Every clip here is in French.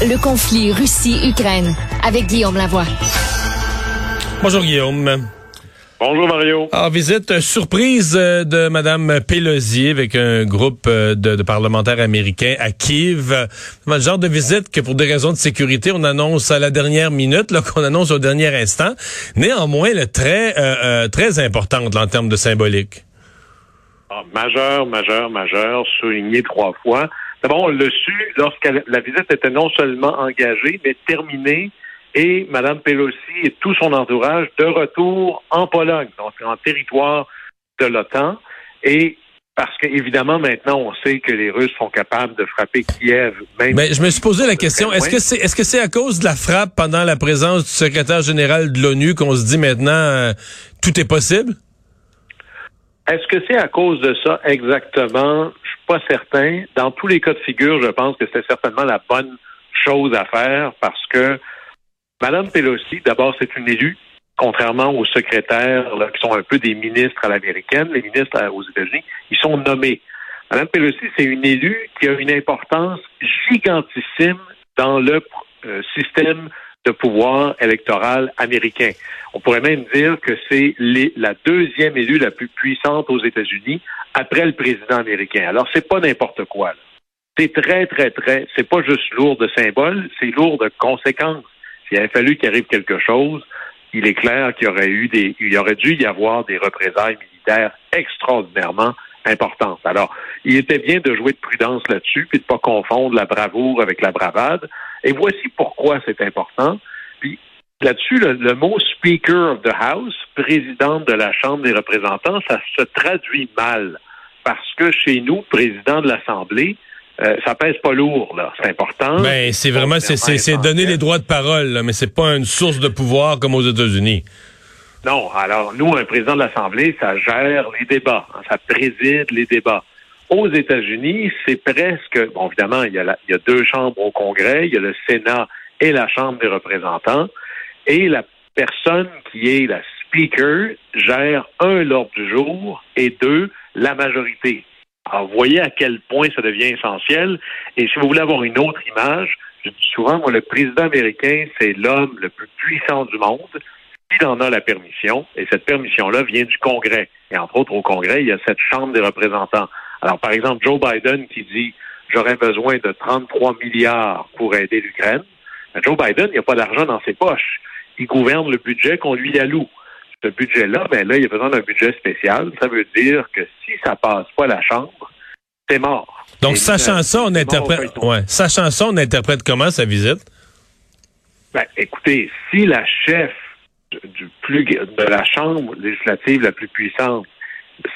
Le conflit Russie-Ukraine avec Guillaume Lavoie. Bonjour Guillaume. Bonjour Mario. Alors, visite surprise euh, de Madame Pelosi avec un groupe euh, de, parlementaires américains à Kiev. Le genre de visite que pour des raisons de sécurité, on annonce à la dernière minute, qu'on annonce au dernier instant. Néanmoins, le très euh, très importante en termes de symbolique. Ah, majeur, majeur, majeur, souligné trois fois. D'abord, on l'a su lorsque la visite était non seulement engagée, mais terminée et Mme Pelosi et tout son entourage de retour en Pologne, donc en territoire de l'OTAN. Et parce qu'évidemment, maintenant, on sait que les Russes sont capables de frapper Kiev. Même Mais je me suis posé la question, est-ce que c'est est-ce que c'est à cause de la frappe pendant la présence du secrétaire général de l'ONU qu'on se dit maintenant euh, tout est possible? Est-ce que c'est à cause de ça exactement? Je suis pas certain. Dans tous les cas de figure, je pense que c'est certainement la bonne chose à faire parce que Madame Pelosi, d'abord, c'est une élue, contrairement aux secrétaires là, qui sont un peu des ministres à l'américaine, les ministres aux États-Unis, ils sont nommés. Madame Pelosi, c'est une élue qui a une importance gigantissime dans le euh, système de pouvoir électoral américain. On pourrait même dire que c'est la deuxième élue la plus puissante aux États-Unis après le président américain. Alors, c'est pas n'importe quoi. C'est très, très, très, c'est pas juste lourd de symboles, c'est lourd de conséquences. S'il avait fallu qu'il arrive quelque chose, il est clair qu'il y aurait eu des, il aurait dû y avoir des représailles militaires extraordinairement importantes. Alors, il était bien de jouer de prudence là-dessus, puis de pas confondre la bravoure avec la bravade. Et voici pourquoi c'est important. Puis là-dessus, le, le, mot Speaker of the House, président de la Chambre des représentants, ça se traduit mal. Parce que chez nous, président de l'Assemblée, euh, ça pèse pas lourd, là. C'est important. Ben, c'est vraiment, c'est donner les droits de parole, là, mais c'est pas une source de pouvoir comme aux États-Unis. Non. Alors, nous, un président de l'Assemblée, ça gère les débats. Hein, ça préside les débats. Aux États-Unis, c'est presque, bon, évidemment, il y, a il y a deux chambres au Congrès, il y a le Sénat et la Chambre des représentants, et la personne qui est la speaker gère un l'ordre du jour et deux la majorité. Alors, vous voyez à quel point ça devient essentiel. Et si vous voulez avoir une autre image, je dis souvent, moi, le président américain, c'est l'homme le plus puissant du monde. Il en a la permission, et cette permission-là vient du Congrès. Et entre autres, au Congrès, il y a cette Chambre des représentants. Alors, par exemple, Joe Biden qui dit j'aurais besoin de 33 milliards pour aider l'Ukraine. Joe Biden, il n'y a pas d'argent dans ses poches. Il gouverne le budget qu'on lui alloue ce budget-là, ben là, il y a besoin d'un budget spécial. Ça veut dire que si ça passe pas la Chambre, c'est mort. Donc, sachant ça, on interprète, ouais, sachant ça, on interprète comment sa visite? Ben, écoutez, si la chef du plus, de la Chambre législative la plus puissante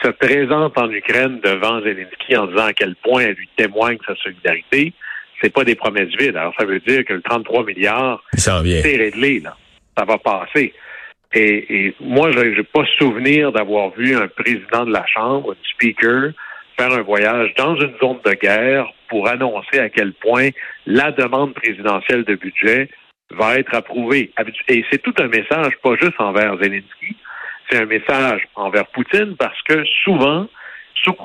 se présente en Ukraine devant Zelensky en disant à quel point elle lui témoigne sa solidarité, c'est pas des promesses vides. Alors, ça veut dire que le 33 milliards, c'est réglé, là. Ça va passer. Et, et moi, je n'ai pas souvenir d'avoir vu un président de la Chambre, un speaker, faire un voyage dans une zone de guerre pour annoncer à quel point la demande présidentielle de budget va être approuvée. Et c'est tout un message, pas juste envers Zelensky, c'est un message envers Poutine parce que souvent,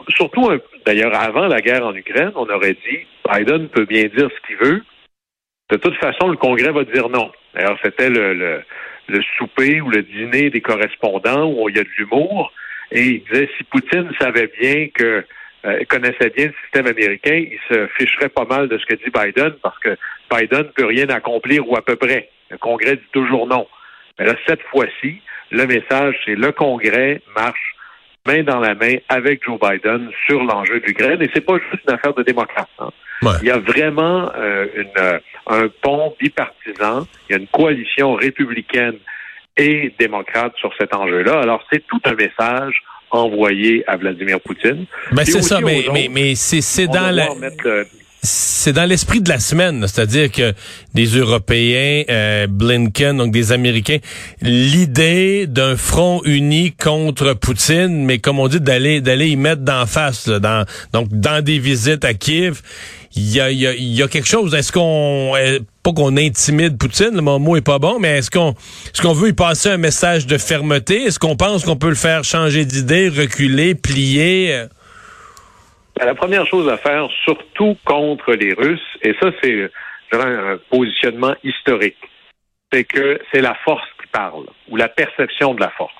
surtout d'ailleurs avant la guerre en Ukraine, on aurait dit Biden peut bien dire ce qu'il veut. De toute façon, le Congrès va dire non. D'ailleurs, c'était le le souper ou le dîner des correspondants où il y a de l'humour. Et il disait si Poutine savait bien que euh, connaissait bien le système américain, il se ficherait pas mal de ce que dit Biden parce que Biden peut rien accomplir ou à peu près. Le Congrès dit toujours non. Mais là, cette fois-ci, le message, c'est le Congrès marche main dans la main avec Joe Biden sur l'enjeu de l'Ukraine. Et c'est pas juste une affaire de démocrates. Hein. Il y a vraiment euh, une, euh, un pont bipartisan, il y a une coalition républicaine et démocrate sur cet enjeu-là. Alors, c'est tout un message envoyé à Vladimir Poutine. Ben c'est ça, mais, mais, mais c'est dans la c'est dans l'esprit de la semaine, c'est-à-dire que des Européens, euh, Blinken, donc des Américains, l'idée d'un front uni contre Poutine, mais comme on dit, d'aller d'aller y mettre d'en face, donc dans des visites à Kiev, il y a, y quelque chose. Est-ce qu'on, euh, pas qu'on intimide Poutine, le mot est pas bon, mais est-ce qu'on, est-ce qu'on veut y passer un message de fermeté? Est-ce qu'on pense qu'on peut le faire changer d'idée, reculer, plier? Ben, la première chose à faire, surtout contre les Russes, et ça c'est un positionnement historique. C'est que c'est la force qui parle, ou la perception de la force.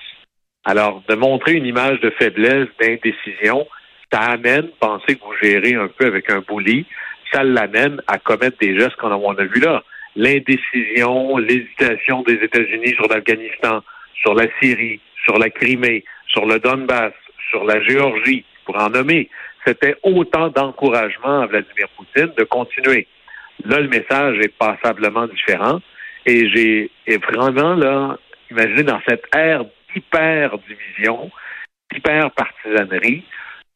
Alors, de montrer une image de faiblesse, d'indécision, ça amène, penser que vous gérez un peu avec un bully, ça l'amène à commettre des gestes qu'on a, vu là. L'indécision, l'hésitation des États-Unis sur l'Afghanistan, sur la Syrie, sur la Crimée, sur le Donbass, sur la Géorgie, pour en nommer. C'était autant d'encouragement à Vladimir Poutine de continuer. Là, le message est passablement différent. Et j'ai vraiment, là, imaginé dans cette ère d'hyper-division, d'hyper-partisanerie,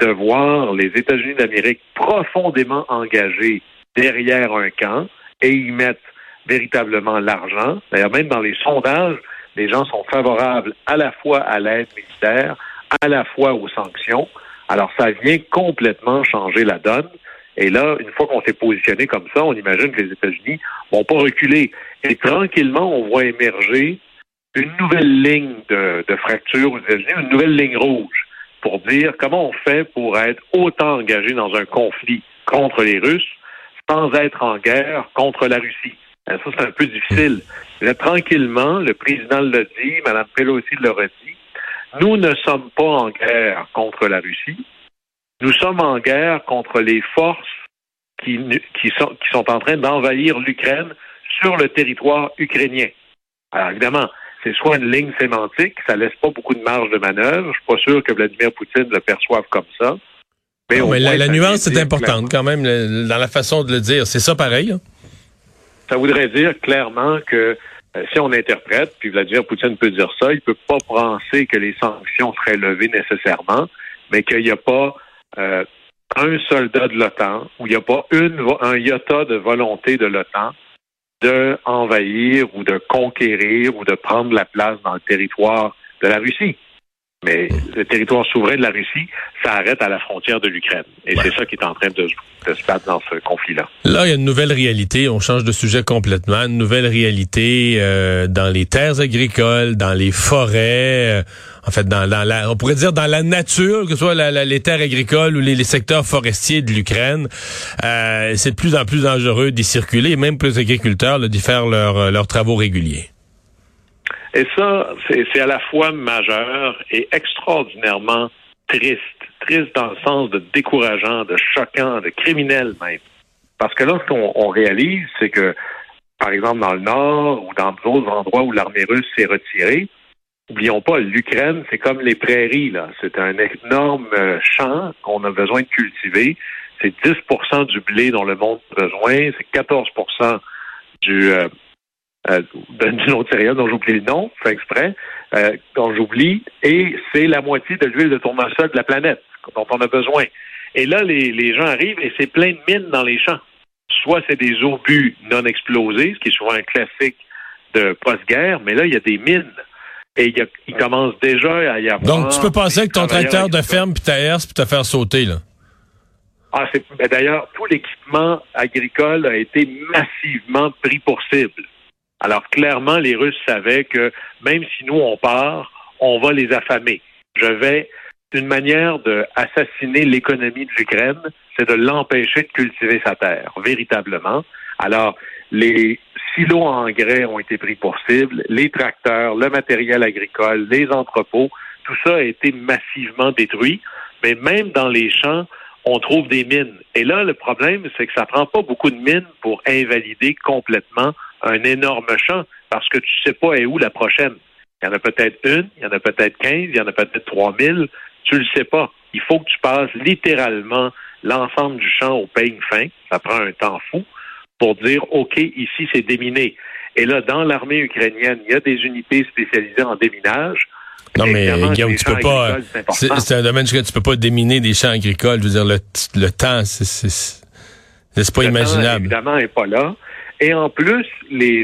de voir les États-Unis d'Amérique profondément engagés derrière un camp et y mettre véritablement l'argent. D'ailleurs, même dans les sondages, les gens sont favorables à la fois à l'aide militaire, à la fois aux sanctions. Alors, ça vient complètement changer la donne. Et là, une fois qu'on s'est positionné comme ça, on imagine que les États-Unis vont pas reculer. Et tranquillement, on voit émerger une nouvelle ligne de, fracture aux États-Unis, une nouvelle ligne rouge pour dire comment on fait pour être autant engagé dans un conflit contre les Russes sans être en guerre contre la Russie. Ça, c'est un peu difficile. Mais tranquillement, le président l'a dit, Mme Pelosi l'a dit, nous ne sommes pas en guerre contre la Russie. Nous sommes en guerre contre les forces qui, qui, sont, qui sont en train d'envahir l'Ukraine sur le territoire ukrainien. Alors évidemment, c'est soit une ligne sémantique, ça laisse pas beaucoup de marge de manœuvre. Je suis pas sûr que Vladimir Poutine le perçoive comme ça. Mais, la, nuance est importante quand même dans la façon de le dire. C'est ça pareil. Hein? Ça voudrait dire clairement que si on interprète, puis Vladimir Poutine peut dire ça, il peut pas penser que les sanctions seraient levées nécessairement, mais qu'il n'y a pas euh, un soldat de l'OTAN ou il n'y a pas une, un iota de volonté de l'OTAN d'envahir ou de conquérir ou de prendre la place dans le territoire de la Russie. Mais le territoire souverain de la Russie, ça arrête à la frontière de l'Ukraine. Et c'est ça qui est en train de, se battre dans ce conflit-là. Là, il y a une nouvelle réalité. On change de sujet complètement. Une nouvelle réalité euh, dans les terres agricoles, dans les forêts. Euh, en fait, dans, la, on pourrait dire dans la nature, que ce soit les terres agricoles ou les, secteurs forestiers de l'Ukraine. Euh, c'est de plus en plus dangereux d'y circuler, même pour les agriculteurs d'y faire leurs travaux réguliers. Et ça, c'est à la fois majeur et extraordinairement triste. Triste dans le sens de décourageant, de choquant, de criminel même. Parce que là, ce qu'on réalise, c'est que, par exemple, dans le Nord ou dans d'autres endroits où l'armée russe s'est retirée, Oublions pas, l'Ukraine, c'est comme les prairies, là. C'est un énorme euh, champ qu'on a besoin de cultiver. C'est 10% du blé dont le monde a besoin. C'est 14% du, euh, euh, d'une autre céréale dont j'oublie le nom, fait exprès, euh, dont j'oublie, et c'est la moitié de l'huile de tournesol de la planète dont on a besoin. Et là, les, les gens arrivent et c'est plein de mines dans les champs. Soit c'est des obus non explosés, ce qui est souvent un classique de post-guerre, mais là, il y a des mines. Et il, y a, il commence déjà à y avoir... Donc, tu peux passer avec ton tracteur de ferme puis ta herse puis te faire sauter, là. Ah, c'est, ben d'ailleurs, tout l'équipement agricole a été massivement pris pour cible. Alors clairement, les Russes savaient que même si nous on part, on va les affamer. Je vais une manière d'assassiner l'économie de l'Ukraine, c'est de l'empêcher de cultiver sa terre, véritablement. Alors, les silos en engrais ont été pris pour cible, les tracteurs, le matériel agricole, les entrepôts, tout ça a été massivement détruit. Mais même dans les champs, on trouve des mines. Et là, le problème, c'est que ça prend pas beaucoup de mines pour invalider complètement un énorme champ parce que tu sais pas où la prochaine? Il y en a peut-être une, il y en a peut-être quinze, il y en a peut-être trois mille. Tu le sais pas. Il faut que tu passes littéralement l'ensemble du champ au peigne fin. Ça prend un temps fou pour dire, OK, ici, c'est déminé. Et là, dans l'armée ukrainienne, il y a des unités spécialisées en déminage. Non, mais Guillaume, tu peux pas. C'est un domaine que tu peux pas déminer des champs agricoles. Je veux dire, le, le temps, c'est pas imaginable. évidemment, n'est pas là. Et en plus, les,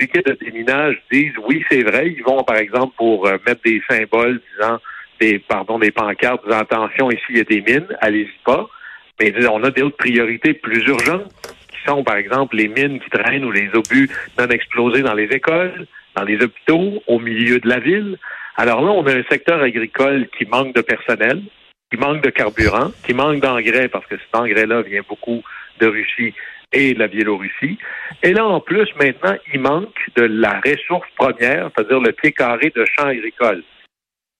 équipes de déminage disent oui, c'est vrai, ils vont, par exemple, pour euh, mettre des symboles disant des pardon, des pancartes disant attention, ici il y a des mines, allez-y pas. Mais disent, on a d'autres priorités plus urgentes, qui sont, par exemple, les mines qui traînent ou les obus non explosés dans les écoles, dans les hôpitaux, au milieu de la ville. Alors là, on a un secteur agricole qui manque de personnel, qui manque de carburant, qui manque d'engrais, parce que cet engrais-là vient beaucoup de Russie et la Biélorussie. Et là, en plus, maintenant, il manque de la ressource première, c'est-à-dire le pied carré de champs agricoles.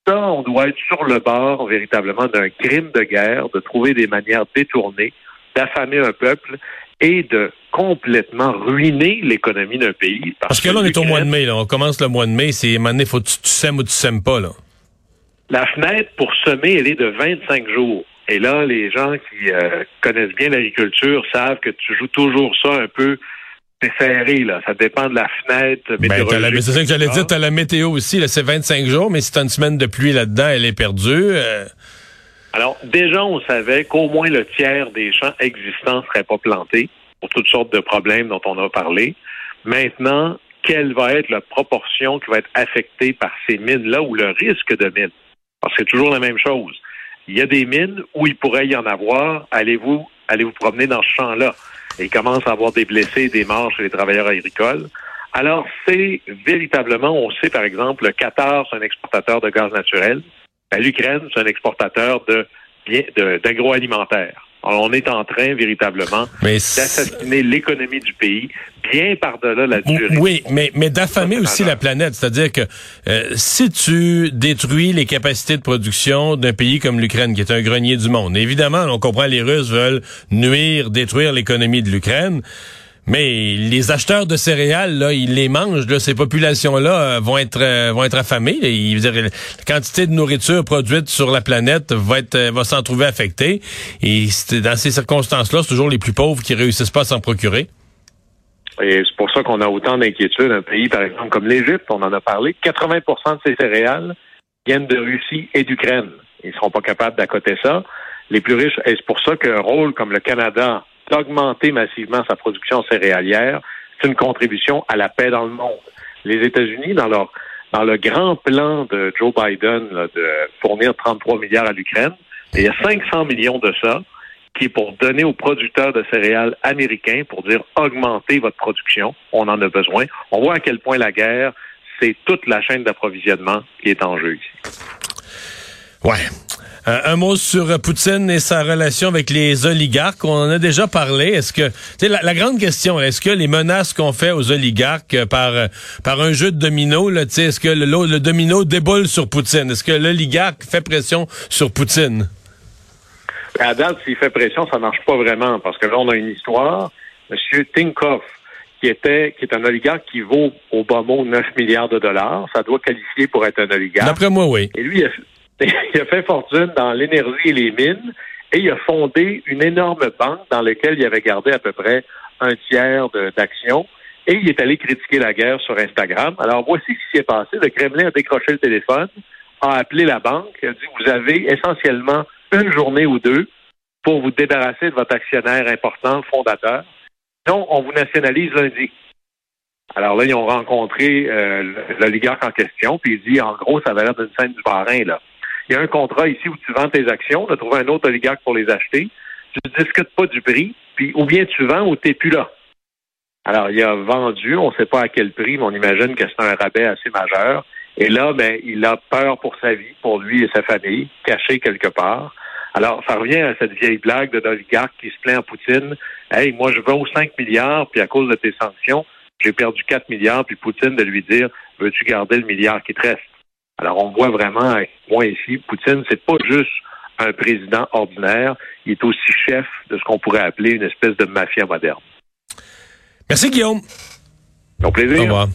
Ça, on doit être sur le bord véritablement d'un crime de guerre, de trouver des manières détournées d'affamer un peuple et de complètement ruiner l'économie d'un pays. Parce, que là, on est au mois de mai, là. on commence le mois de mai, c'est il faut que tu, tu sèmes ou tu sèmes pas. Là. La fenêtre pour semer, elle est de 25 jours. Et là, les gens qui euh, connaissent bien l'agriculture savent que tu joues toujours ça un peu serré, là. Ça dépend de la fenêtre ben, météorologique. c'est ça que j'allais dire, tu as la météo aussi, là, c'est 25 jours, mais si tu as une semaine de pluie là-dedans, elle est perdue. Euh. Alors, déjà, on savait qu'au moins le tiers des champs existants ne seraient pas plantés pour toutes sortes de problèmes dont on a parlé. Maintenant, quelle va être la proportion qui va être affectée par ces mines-là ou le risque de mines? Parce que c'est toujours la même chose. Il y a des mines où il pourrait y en avoir. Allez-vous allez vous promener dans ce champ-là? Et il commence à avoir des blessés, des morts chez les travailleurs agricoles. Alors, c'est véritablement, on sait par exemple, le Qatar, c'est un exportateur de gaz naturel. Ben, L'Ukraine, c'est un exportateur de d'agroalimentaire. On est en train véritablement d'assassiner l'économie du pays bien par-delà la durée. Oui, mais, mais d'affamer aussi la planète. C'est-à-dire que euh, si tu détruis les capacités de production d'un pays comme l'Ukraine, qui est un grenier du monde, évidemment, on comprend les Russes veulent nuire, détruire l'économie de l'Ukraine. Mais les acheteurs de céréales, là, ils les mangent. Là, ces populations-là euh, vont être euh, vont être affamées. Dire, la quantité de nourriture produite sur la planète va être va s'en trouver affectée. Et dans ces circonstances-là, c'est toujours les plus pauvres qui réussissent pas à s'en procurer. Et c'est pour ça qu'on a autant d'inquiétudes. Un pays, par exemple, comme l'Égypte, on en a parlé, 80% de ces céréales viennent de Russie et d'Ukraine. Ils ne seront pas capables d'accoter ça. Les plus riches, et c'est pour ça qu'un rôle comme le Canada d'augmenter massivement sa production céréalière, c'est une contribution à la paix dans le monde. Les États-Unis, dans leur dans le grand plan de Joe Biden de fournir 33 milliards à l'Ukraine, il y a 500 millions de ça qui est pour donner aux producteurs de céréales américains pour dire augmentez votre production, on en a besoin. On voit à quel point la guerre, c'est toute la chaîne d'approvisionnement qui est en jeu ici. Ouais. Euh, un mot sur Poutine et sa relation avec les oligarques. On en a déjà parlé. Est-ce que, la, la grande question, est-ce que les menaces qu'on fait aux oligarques par par un jeu de domino, là, est-ce que le, le domino déboule sur Poutine? Est-ce que l'oligarque fait pression sur Poutine? À date, s'il fait pression, ça marche pas vraiment, parce que là, on a une histoire. Monsieur Tinkoff, qui était, qui est un oligarque qui vaut au bas mot 9 milliards de dollars, ça doit qualifier pour être un oligarque. D'après moi, oui. Et lui, il a, fait fortune dans l'énergie et les mines, et il a fondé une énorme banque dans laquelle il avait gardé à peu près un tiers d'actions. Et il est allé critiquer la guerre sur Instagram. Alors, voici ce qui s'est passé. Le Kremlin a décroché le téléphone, a appelé la banque, a dit, vous avez essentiellement une journée ou deux pour vous débarrasser de votre actionnaire important, fondateur. Non, on vous nationalise lundi. Alors là, ils ont rencontré euh, l'oligarque en question, puis il dit, en gros, ça va l'air d'une scène du parrain, là. Il y a un contrat ici où tu vends tes actions, tu as trouvé un autre oligarque pour les acheter, tu ne discutes pas du prix, puis ou bien tu vends ou tu n'es plus là. Alors, il a vendu, on ne sait pas à quel prix, mais on imagine que c'est un rabais assez majeur. Et là, ben, il a peur pour sa vie, pour lui et sa famille, caché quelque part. Alors, ça revient à cette vieille blague de l'oligarque qui se plaint à Poutine. Hey, moi, je vaux 5 milliards, puis à cause de tes sanctions, j'ai perdu 4 milliards, puis Poutine de lui dire, veux-tu garder le milliard qui te reste? Alors, on voit vraiment, moi ici, Poutine, c'est pas juste un président ordinaire, il est aussi chef de ce qu'on pourrait appeler une espèce de mafia moderne. Merci, Guillaume. Au plaisir. Au revoir.